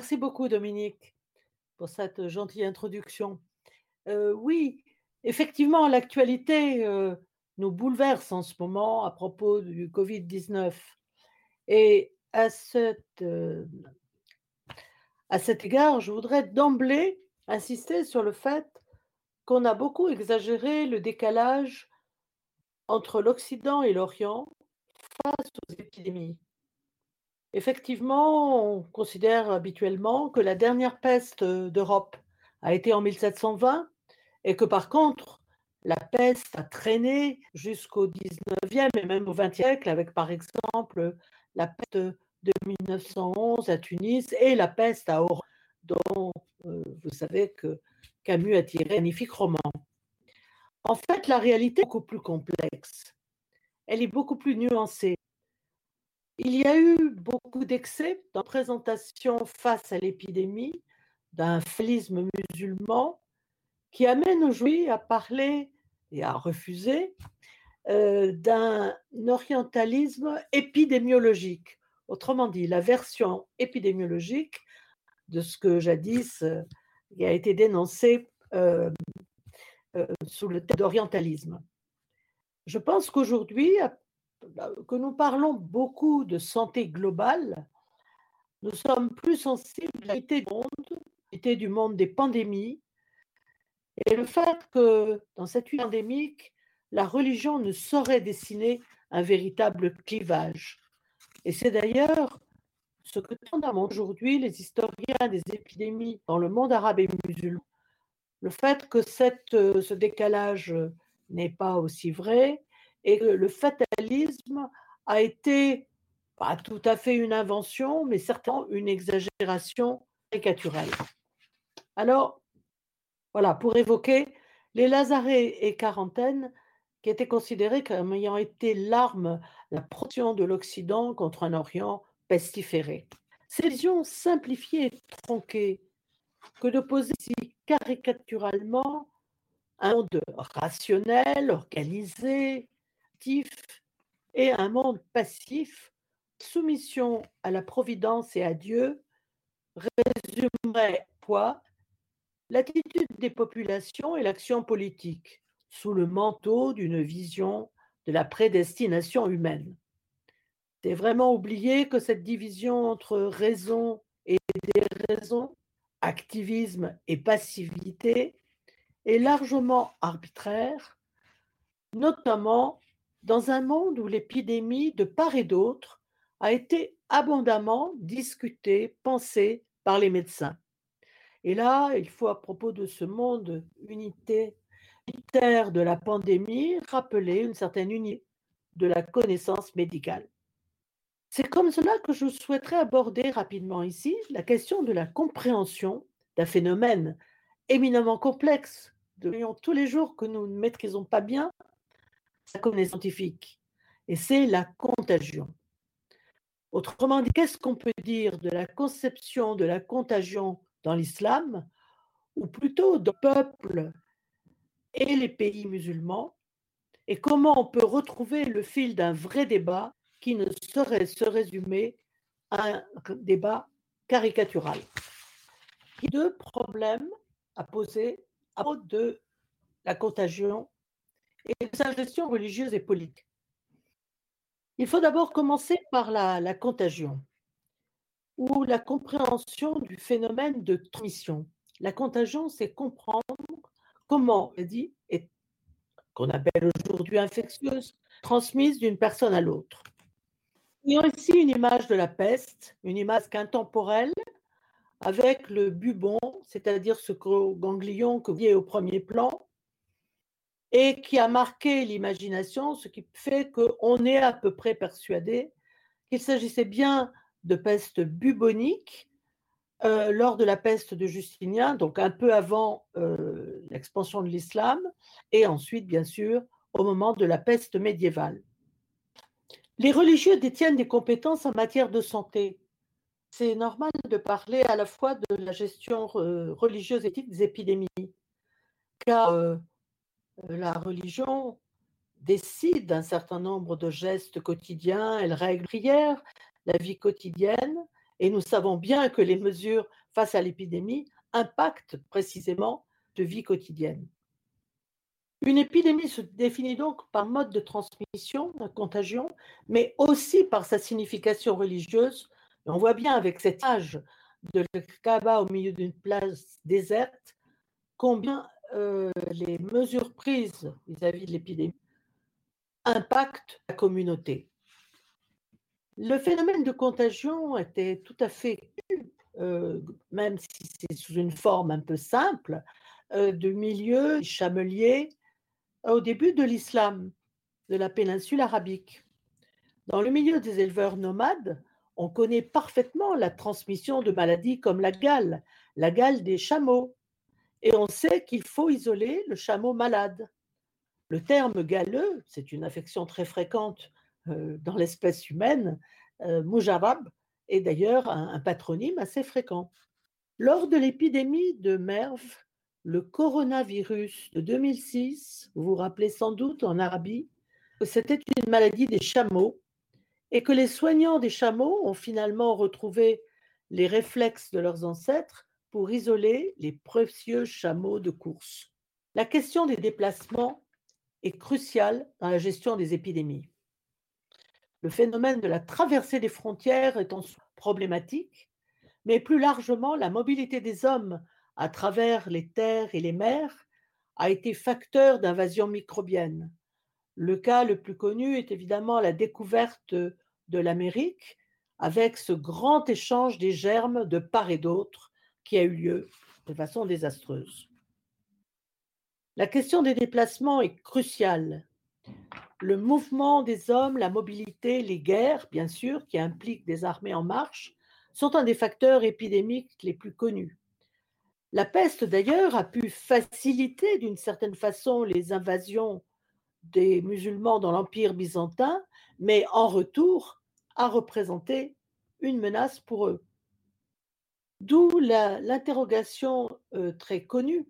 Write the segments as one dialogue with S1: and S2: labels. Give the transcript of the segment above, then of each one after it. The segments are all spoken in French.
S1: Merci beaucoup Dominique pour cette gentille introduction. Heu, oui, effectivement, l'actualité, heu, nous bouleverse en ce moment à propos du Covid-19 et à cette, à cet égard, je voudrais d'emblée insister sur le fait qu'on a beaucoup exagéré le décalage entre l'Occident et l'Orient face aux épidémies. Effectivement, on considère habituellement que la dernière peste, heu, d'Europe a été en 1720 et que par contre, la peste a traîné jusqu'au 19e et même au 20e siècle avec par exemple, la peste de 1911 à Tunis et la peste à Oran dont, heu, vous savez que Camus a tiré un magnifique roman. En fait, la réalité est beaucoup plus complexe. Elle est beaucoup plus nuancée. Il y a eu beaucoup d'excès dans la présentation face à l'épidémie d'un fatalisme musulman qui amène aujourd'hui à parler et à refuser, heu, d'un orientalisme épidémiologique. Autrement dit, la version épidémiologique de ce que jadis, il a été dénoncé, heu, sous le terme d'orientalisme. Je pense qu'aujourd'hui, que nous parlons beaucoup de santé globale, nous sommes plus sensibles à réalité du monde, réalité du monde des pandémies et le fait que dans cette lutte pandémique, la religion ne saurait dessiner un véritable clivage et c'est d'ailleurs ce que tendent aujourd'hui les historiens des épidémies dans le monde arabe et musulman. Le fait que cette, heu, ce décalage, n'est pas aussi vrai et le fatalisme a été pas tout à fait une invention, mais certainement une exagération caricaturale. Alors, voilà, pour évoquer les lazaret et quarantaines qui étaient considérés comme ayant été l'arme, la protection de l'Occident contre un Orient pestiféré. Cette vision simplifiée et tronquée que de poser caricaturalement un monde rationnel, organisé, et un monde passif, soumission à la providence et à Dieu, résumerait quoi? L'attitude des populations et l'action politique, sous le manteau d'une vision de la prédestination humaine. C'est vraiment oublier que cette division entre raison et déraison, activisme et passivité est largement arbitraire, notamment dans un monde où l'épidémie, de part et d'autre, a été abondamment discutée, pensée par les médecins. Et là, il faut à propos de ce monde unité de la pandémie, rappeler une certaine unité de la connaissance médicale. C'est comme cela que je souhaiterais aborder rapidement ici la question de la compréhension d'un phénomène éminemment complexe, de tous les jours que nous ne maîtrisons pas bien la connaissance scientifique et c'est la contagion. Autrement dit, qu'est-ce qu'on peut dire de la conception de la contagion dans l'islam ou plutôt de peuple et les pays musulmans et comment on peut retrouver le fil d'un vrai débat qui ne saurait se résumer à un débat caricatural? Il y a 2 problèmes à poser à propos de la contagion et de sa gestion religieuse et politique. Il faut d'abord commencer par la contagion ou la compréhension du phénomène de transmission. La contagion, c'est comprendre comment la maladie est qu'on appelle aujourd'hui infectieuse, transmise d'une personne à l'autre. Il y a aussi une image de la peste, une image intemporelle avec le bubon, c'est-à-dire ce ganglion que vous voyez au premier plan et qui a marqué l'imagination, ce qui fait qu'on est à peu près persuadé qu'il s'agissait bien de peste bubonique, heu, lors de la peste de Justinien, donc un peu avant, heu, l'expansion de l'islam et ensuite, bien sûr, au moment de la peste médiévale. Les religieux détiennent des compétences en matière de santé. C'est normal de parler à la fois de la gestion re religieuse éthique des épidémies, car, la religion décide d'un certain nombre de gestes quotidiens, elle règle prière, la vie quotidienne Et nous savons bien que les mesures face à l'épidémie impactent précisément de vie quotidienne. Une épidémie se définit donc par mode de transmission, de contagion, mais aussi par sa signification religieuse. on voit bien avec cet âge de Kaaba au milieu d'une place déserte combien euh, les mesures prises vis-à-vis de l'épidémie impactent la communauté. Le phénomène de contagion était tout à fait, euh, même si c'est sous une forme un peu simple, euh, de milieux chameliers au début de l'islam, de la péninsule arabique. Dans le milieu des éleveurs nomades, on connaît parfaitement la transmission de maladies comme la gale, la gale des chameaux, et on sait qu'il faut isoler le chameau malade. Le terme galeux, c'est une affection très fréquente euh, dans l'espèce humaine, euh, Mujarab est d'ailleurs un, patronyme assez fréquent. Lors de l'épidémie de MERV, le coronavirus de 2006, vous vous rappelez sans doute en Arabie, c'était une maladie des chameaux et que les soignants des chameaux ont finalement retrouvé les réflexes de leurs ancêtres pour isoler les précieux chameaux de course. La question des déplacements est cruciale dans la gestion des épidémies. Le phénomène de la traversée des frontières étant problématique, mais plus largement la mobilité des hommes à travers les terres et les mers a été facteur d'invasion microbienne. Le cas le plus connu est évidemment la découverte de l'Amérique avec ce grand échange des germes de part et d'autre qui a eu lieu de façon désastreuse. La question des déplacements est cruciale. Le mouvement des hommes, la mobilité, les guerres, bien sûr, qui impliquent des armées en marche, sont un des facteurs épidémiques les plus connus. La peste, d'ailleurs, a pu faciliter d'une certaine façon les invasions des musulmans dans l'Empire byzantin, mais en retour a représenté une menace pour eux. D'où l'interrogation euh, très connue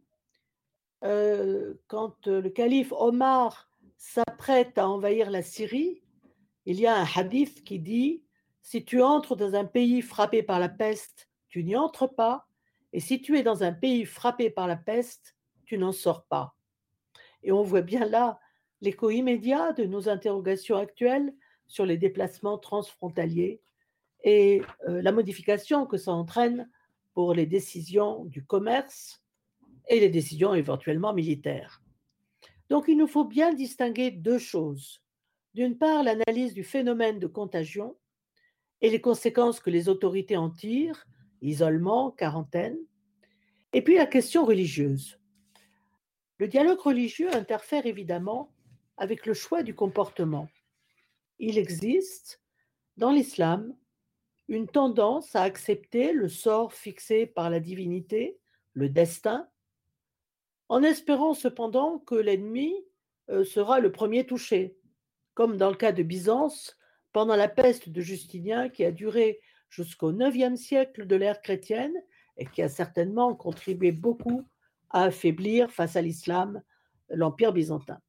S1: euh, quand euh, le calife Omar s'apprête à envahir la Syrie, il y a un hadith qui dit Si tu entres dans un pays frappé par la peste, tu n'y entres pas, et si tu es dans un pays frappé par la peste, tu n'en sors pas. Et on voit bien là l'écho immédiat de nos interrogations actuelles sur les déplacements transfrontaliers et la modification que ça entraîne pour les décisions du commerce et les décisions éventuellement militaires. Donc il nous faut bien distinguer deux choses. D'une part, l'analyse du phénomène de contagion et les conséquences que les autorités en tirent, isolement, quarantaine, et puis la question religieuse. Le dialogue religieux interfère évidemment avec le choix du comportement. Il existe dans l'islam une tendance à accepter le sort fixé par la divinité, le destin, en espérant cependant que l'ennemi euh, sera le premier touché, comme dans le cas de Byzance pendant la peste de Justinien qui a duré jusqu'au IXe siècle de l'ère chrétienne et qui a certainement contribué beaucoup à affaiblir face à l'islam l'Empire byzantin.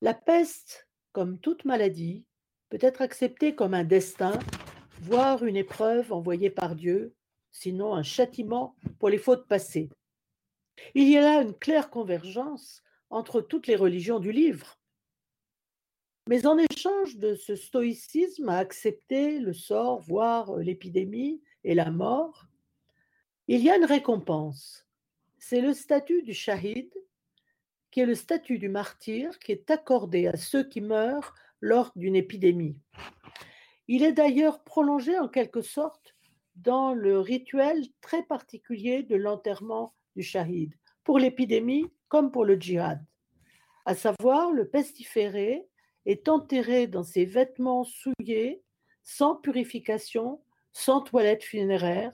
S1: La peste, comme toute maladie, peut être acceptée comme un destin voire une épreuve envoyée par Dieu, sinon un châtiment pour les fautes passées. Il y a là une claire convergence entre toutes les religions du livre. Mais en échange de ce stoïcisme à accepter le sort, voire l'épidémie et la mort, il y a une récompense. C'est le statut du shahid, qui est le statut du martyr qui est accordé à ceux qui meurent lors d'une épidémie. Il est d'ailleurs prolongé en quelque sorte dans le rituel très particulier de l'enterrement du shahid, pour l'épidémie comme pour le djihad. À savoir, le pestiféré est enterré dans ses vêtements souillés, sans purification, sans toilette funéraire,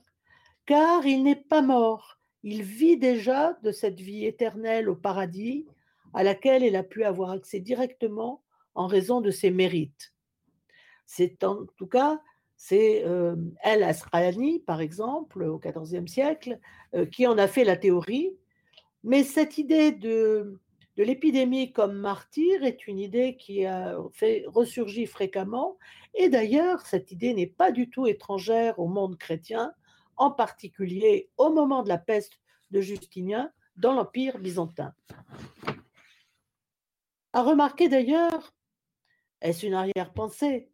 S1: car il n'est pas mort, il vit déjà de cette vie éternelle au paradis à laquelle il a pu avoir accès directement en raison de ses mérites. C'est en tout cas, c'est El Asqalani, par exemple, au XIVe siècle, qui en a fait la théorie. Mais cette idée de, l'épidémie comme martyr est une idée qui a fait fréquemment, et d'ailleurs cette idée n'est pas du tout étrangère au monde chrétien, en particulier au moment de la peste de Justinien dans l'Empire byzantin. À remarquer d'ailleurs, est-ce une arrière-pensée,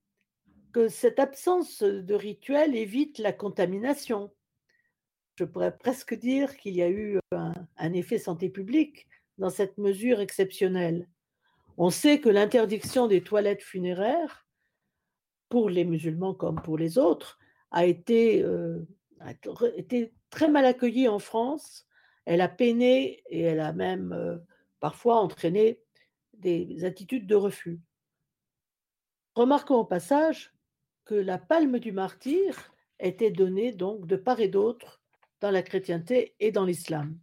S1: que cette absence de rituel évite la contamination. Je pourrais presque dire qu'il y a eu un, effet santé publique dans cette mesure exceptionnelle. On sait que l'interdiction des toilettes funéraires, pour les musulmans comme pour les autres, a été, euh, très mal accueillie en France. Elle a peiné et elle a même euh, parfois entraîné des attitudes de refus. Remarquons au passage la palme du martyr était donnée donc de part et d'autre dans la chrétienté et dans l'islam.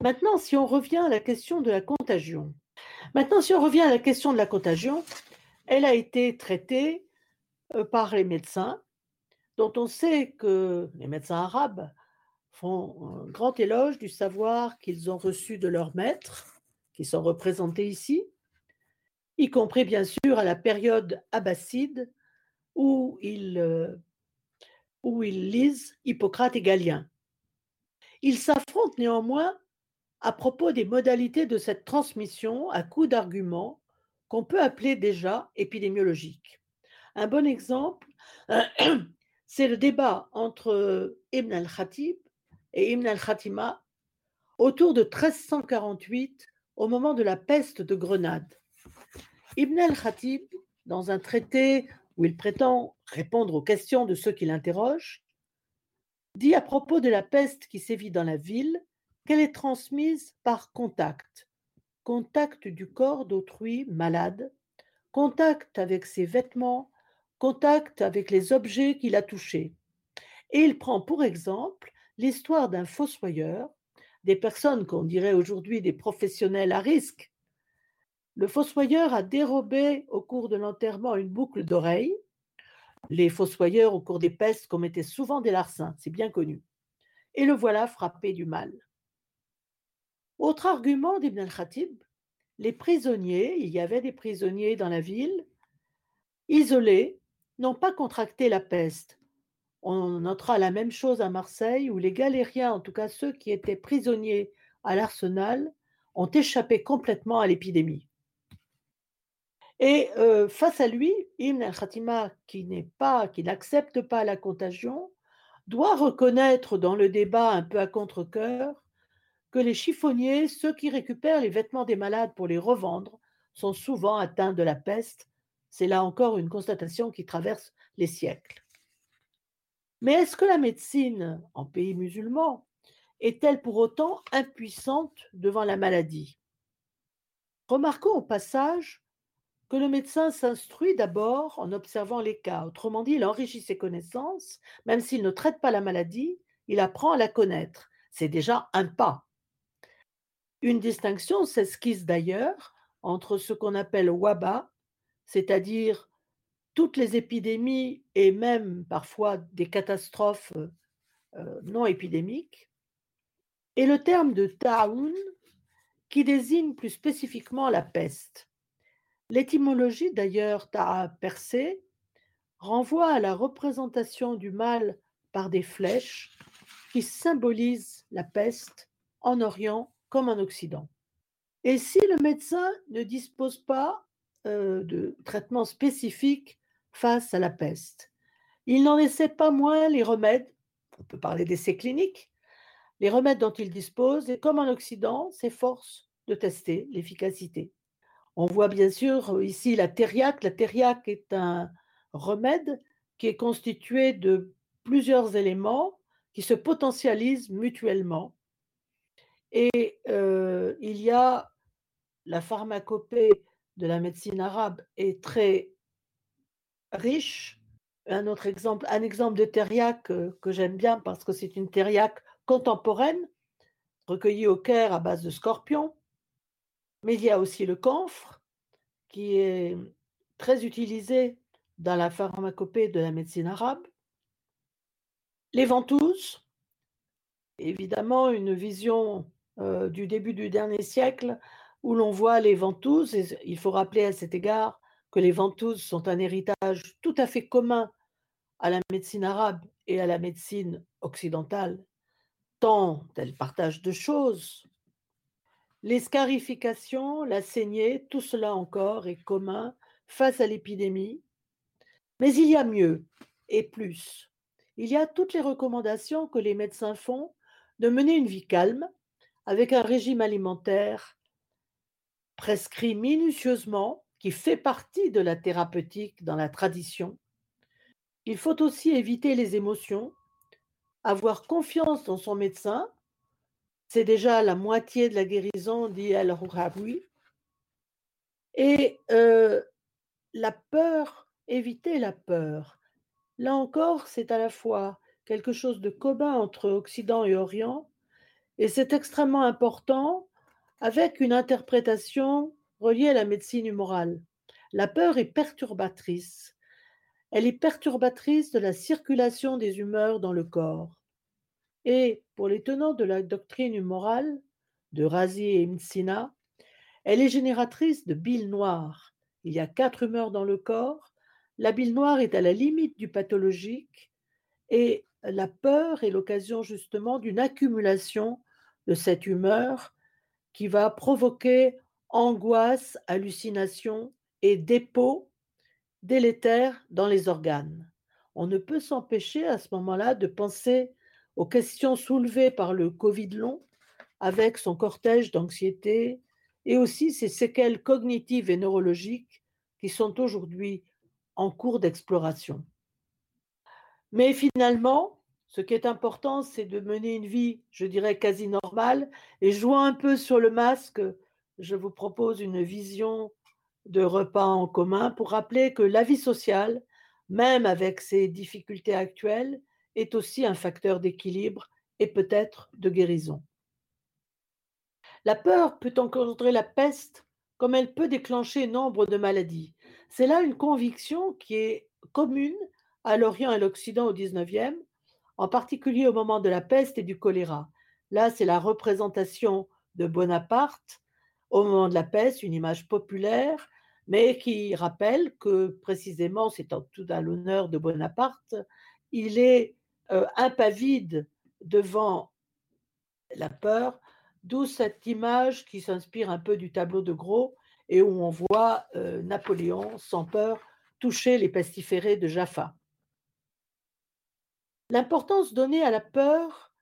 S1: Maintenant, si on revient à la question de la contagion, maintenant, si on revient à la question de la contagion, elle a été traitée euh, par les médecins, dont on sait que les médecins arabes font un grand éloge du savoir qu'ils ont reçu de leurs maîtres, qui sont représentés ici, y compris bien sûr à la période abbasside où ils, euh, où ils lisent Hippocrate et Galien. Ils s'affrontent néanmoins à propos des modalités de cette transmission à coup d'arguments qu'on peut appeler déjà épidémiologiques. Un bon exemple, c'est le débat entre Ibn al-Khatib et Ibn al-Khatima autour de 1348 au moment de la peste de Grenade. Ibn al-Khatib, dans un traité où il prétend répondre aux questions de ceux qui l'interrogent, dit à propos de la peste qui sévit dans la ville qu'elle est transmise par contact, contact du corps d'autrui malade, contact avec ses vêtements, contact avec les objets qu'il a touchés. Et il prend pour exemple l'histoire d'un fossoyeur, des personnes qu'on dirait aujourd'hui des professionnels à risque. Le fossoyeur a dérobé au cours de l'enterrement une boucle d'oreille. Les fossoyeurs au cours des pestes commettaient souvent des larcins, c'est bien connu. Et le voilà frappé du mal. Autre argument d'Ibn al-Khatib, les prisonniers, il y avait des prisonniers dans la ville, isolés, n'ont pas contracté la peste. On notera la même chose à Marseille, où les galériens, en tout cas ceux qui étaient prisonniers à l'arsenal, ont échappé complètement à l'épidémie. Et face à lui, Ibn al-Khatima, qui n'est pas, qui n'accepte pas la contagion, doit reconnaître dans le débat un peu à contre-cœur que les chiffonniers, ceux qui récupèrent les vêtements des malades pour les revendre, sont souvent atteints de la peste. C'est là encore une constatation qui traverse les siècles. Mais est-ce que la médecine en pays musulman est-elle pour autant impuissante devant la maladie? Remarquons au passage que le médecin s'instruit d'abord en observant les cas. Autrement dit, il enrichit ses connaissances, même s'il ne traite pas la maladie, il apprend à la connaître. C'est déjà un pas. Une distinction s'esquisse d'ailleurs entre ce qu'on appelle waba, c'est-à-dire toutes les épidémies et même parfois des catastrophes euh, non épidémiques, et le terme de ta'oun qui désigne plus spécifiquement la peste. L'étymologie d'ailleurs ta'a percé renvoie à la représentation du mal par des flèches qui symbolisent la peste en Orient comme en Occident. Et si le médecin ne dispose pas euh, de traitement spécifique face à la peste, il n'en essaie pas moins les remèdes, on peut parler d'essais cliniques, les remèdes dont il dispose, et comme en Occident, s'efforce de tester l'efficacité. On voit bien sûr ici la thériaque. La thériaque est un remède qui est constitué de plusieurs éléments qui se potentialisent mutuellement et euh, il y a la pharmacopée de la médecine arabe est très riche. Un autre exemple, un exemple de thériaque que, j'aime bien parce que c'est une thériaque contemporaine, recueillie au Caire à base de scorpions. Mais il y a aussi le camphre, qui est très utilisé dans la pharmacopée de la médecine arabe. Les ventouses, évidemment une vision heu, du début du dernier siècle où l'on voit les ventouses et il faut rappeler à cet égard que les ventouses sont un héritage tout à fait commun à la médecine arabe et à la médecine occidentale, tant elles partagent de choses. Les scarifications, la saignée, tout cela encore est commun face à l'épidémie. Mais il y a mieux et plus. Il y a toutes les recommandations que les médecins font de mener une vie calme, avec un régime alimentaire prescrit minutieusement, qui fait partie de la thérapeutique dans la tradition. Il faut aussi éviter les émotions, avoir confiance dans son médecin, c'est déjà la moitié de la guérison, dit Al-Houraoui. Et euh, la peur, éviter la peur. Là encore, c'est à la fois quelque chose de commun entre Occident et Orient, et c'est extrêmement important avec une interprétation reliée à la médecine humorale. La peur est perturbatrice. Elle est perturbatrice de la circulation des humeurs dans le corps. Et pour les tenants de la doctrine humorale, de Razi et Msina, elle est génératrice de bile noire. Il y a quatre humeurs dans le corps. La bile noire est à la limite du pathologique et la peur est l'occasion justement d'une accumulation de cette humeur qui va provoquer angoisse, hallucination et dépôt délétère dans les organes. On ne peut s'empêcher à ce moment-là de penser aux questions soulevées par le Covid long, avec son cortège d'anxiété et aussi ses séquelles cognitives et neurologiques qui sont aujourd'hui en cours d'exploration. Mais finalement, ce qui est important, c'est de mener une vie, je dirais, quasi normale. Et jouant un peu sur le masque, je vous propose une vision de repas en commun pour rappeler que la vie sociale, même avec ses difficultés actuelles, est aussi un facteur d'équilibre et peut-être de guérison. La peur peut engendrer la peste comme elle peut déclencher nombre de maladies. C'est là une conviction qui est commune à l'Orient et l'Occident au XIXe, en particulier au moment de la peste et du choléra. Là, c'est la représentation de Bonaparte au moment de la peste, une image populaire, mais qui rappelle que précisément, c'est en tout à l'honneur de Bonaparte, il est euh, impavide devant la peur, d'où cette image qui s'inspire un peu du tableau de Gros et où on voit euh, Napoléon sans peur toucher les pestiférés de Jaffa. L'importance donnée à la peur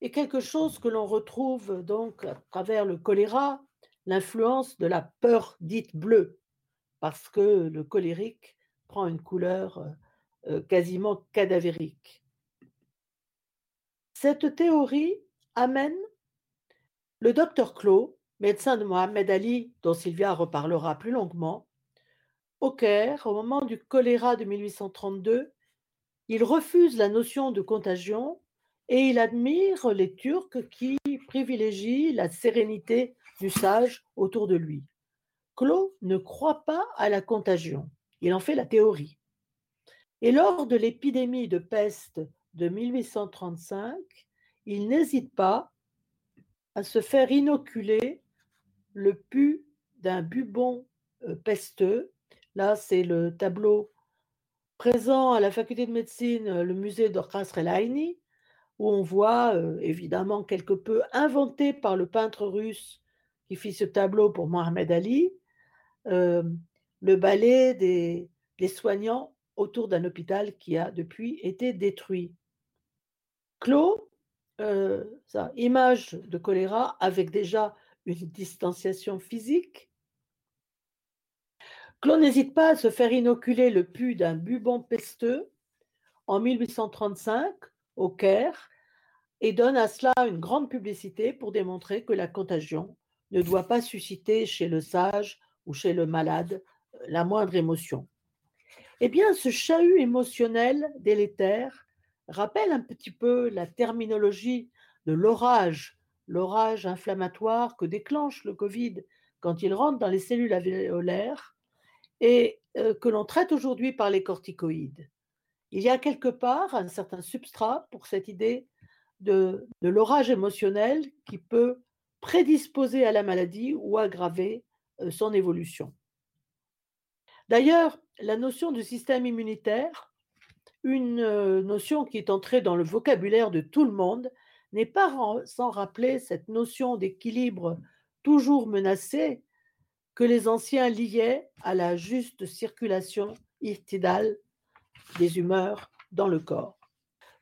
S1: est quelque chose que l'on retrouve donc à travers le choléra, l'influence de la peur dite bleue, parce que le colérique prend une couleur euh, quasiment cadavérique. Cette théorie amène le docteur Clos, médecin de Mohamed Ali, dont Sylvia reparlera plus longuement, au Caire, au moment du choléra de 1832, il refuse la notion de contagion et il admire les Turcs qui privilégient la sérénité du sage autour de lui. Clos ne croit pas à la contagion, il en fait la théorie. Et lors de l'épidémie de peste de 1835, il n'hésite pas à se faire inoculer le pu d'un bubon euh, pesteux. Là, c'est le tableau présent à la faculté de médecine, euh, le musée d'Orkhas Relaini, où on voit euh, évidemment quelque peu inventé par le peintre russe qui fit ce tableau pour Mohamed Ali, le ballet des soignants autour d'un hôpital qui a depuis été détruit. Clos, euh, ça, image de choléra avec déjà une distanciation physique. Clos n'hésite pas à se faire inoculer le pu d'un bubon pesteux en 1835 au Caire et donne à cela une grande publicité pour démontrer que la contagion ne doit pas susciter chez le sage ou chez le malade euh, la moindre émotion. Eh bien, ce chahut émotionnel délétère rappelle un petit peu la terminologie de l'orage, l'orage inflammatoire que déclenche le Covid quand il rentre dans les cellules alvéolaires et euh, que l'on traite aujourd'hui par les corticoïdes. Il y a quelque part un certain substrat pour cette idée de, l'orage émotionnel qui peut prédisposer à la maladie ou aggraver euh, son évolution. D'ailleurs, la notion de système immunitaire, une euh, notion qui est entrée dans le vocabulaire de tout le monde, n'est pas sans rappeler cette notion d'équilibre toujours menacé que les anciens liaient à la juste circulation irtidale des humeurs dans le corps.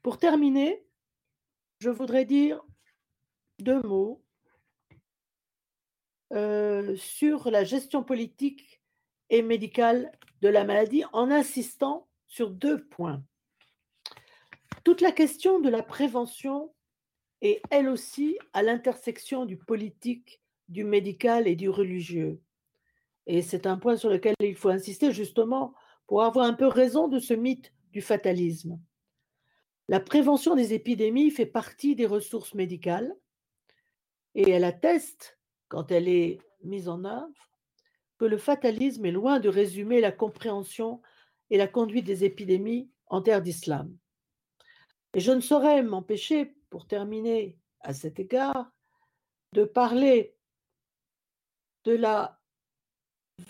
S1: Pour terminer, je voudrais dire deux mots euh, sur la gestion politique et médicale de la maladie en insistant sur deux points. Toute la question de la prévention est elle aussi à l'intersection du politique, du médical et du religieux. Et c'est un point sur lequel il faut insister justement pour avoir un peu raison de ce mythe du fatalisme. La prévention des épidémies fait partie des ressources médicales et elle atteste, quand elle est mise en œuvre, que le fatalisme est loin de résumer la compréhension et la conduite des épidémies en terre d'islam. Et je ne saurais m'empêcher, pour terminer à cet égard, de parler de la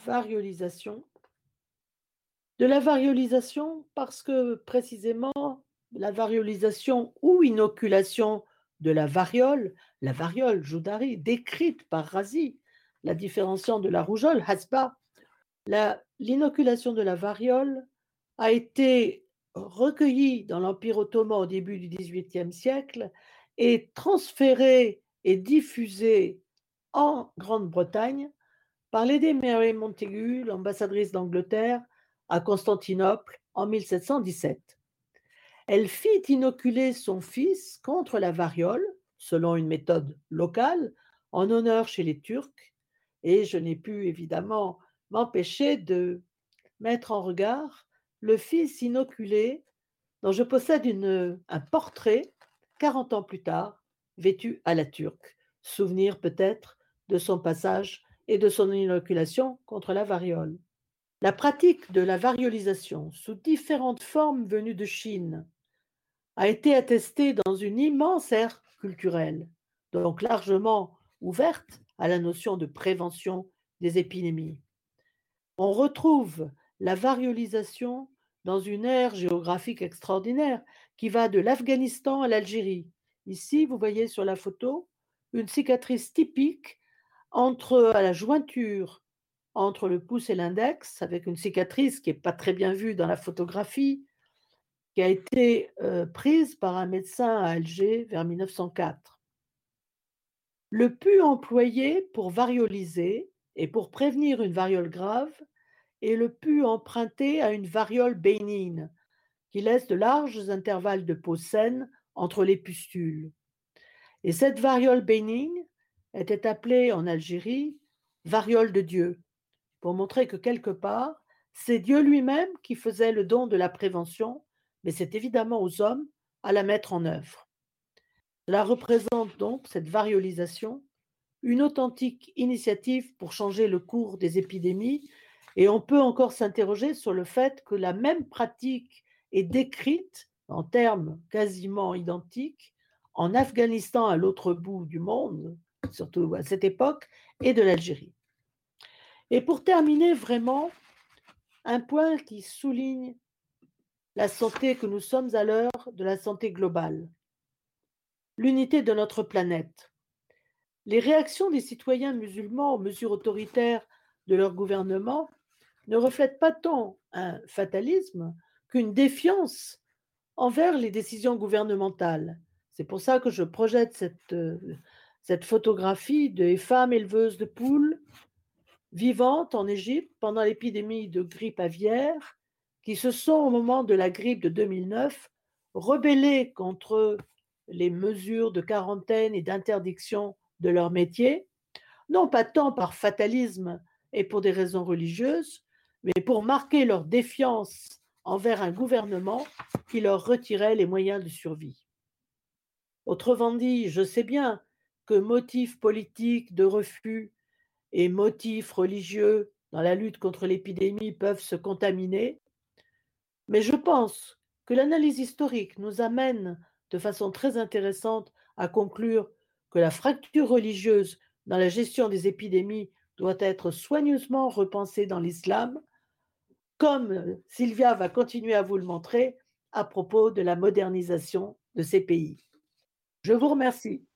S1: variolisation. De la variolisation parce que précisément la variolisation ou inoculation de la variole, la variole Joudari, décrite par Razi, la différenciant de la rougeole, Hasba, l'inoculation de la variole a été recueillie dans l'Empire ottoman au début du XVIIIe siècle et transférée et diffusée en Grande-Bretagne par Lady Mary Montagu, l'ambassadrice d'Angleterre à Constantinople en 1717. Elle fit inoculer son fils contre la variole, selon une méthode locale, en honneur chez les Turcs, et je n'ai pu évidemment m'empêcher de mettre en regard le fils inoculé dont je possède un portrait 40 ans plus tard, vêtu à la turque, souvenir peut-être de son passage et de son inoculation contre la variole. La pratique de la variolisation sous différentes formes venues de Chine a été attestée dans une immense ère culturelle, donc largement ouverte à la notion de prévention des épidémies. On retrouve la variolisation dans une ère géographique extraordinaire qui va de l'Afghanistan à l'Algérie. Ici, vous voyez sur la photo une cicatrice typique entre à la jointure entre le pouce et l'index, avec une cicatrice qui n'est pas très bien vue dans la photographie, qui a été euh, prise par un médecin à Alger vers 1904. Le pu employé pour varioliser et pour prévenir une variole grave est le pu emprunté à une variole bénigne qui laisse de larges intervalles de peau saine entre les pustules. Et cette variole bénigne était appelée en Algérie variole de Dieu, pour montrer que quelque part, c'est Dieu lui-même qui faisait le don de la prévention, mais c'est évidemment aux hommes à la mettre en œuvre. Cela représente donc, cette variolisation, une authentique initiative pour changer le cours des épidémies, et on peut encore s'interroger sur le fait que la même pratique est décrite en termes quasiment identiques en Afghanistan à l'autre bout du monde, surtout à cette époque, et de l'Algérie. Et pour terminer vraiment, un point qui souligne la santé que nous sommes à l'heure de la santé globale, l'unité de notre planète. Les réactions des citoyens musulmans aux mesures autoritaires de leur gouvernement ne reflètent pas tant un fatalisme qu'une défiance envers les décisions gouvernementales. C'est pour ça que je projette cette, euh, photographie de femmes éleveuses de poules vivantes en Égypte pendant l'épidémie de grippe aviaire, qui se sont, au moment de la grippe de 2009, rebellées contre les mesures de quarantaine et d'interdiction de leur métier, non pas tant par fatalisme et pour des raisons religieuses, mais pour marquer leur défiance envers un gouvernement qui leur retirait les moyens de survie. Autrement dit, je sais bien que motifs politiques de refus et motifs religieux dans la lutte contre l'épidémie peuvent se contaminer, mais je pense que l'analyse historique nous amène de façon très intéressante à conclure que la fracture religieuse dans la gestion des épidémies doit être soigneusement repensée dans l'islam, comme Sylvia va continuer à vous le montrer à propos de la modernisation de ces pays. Je vous remercie.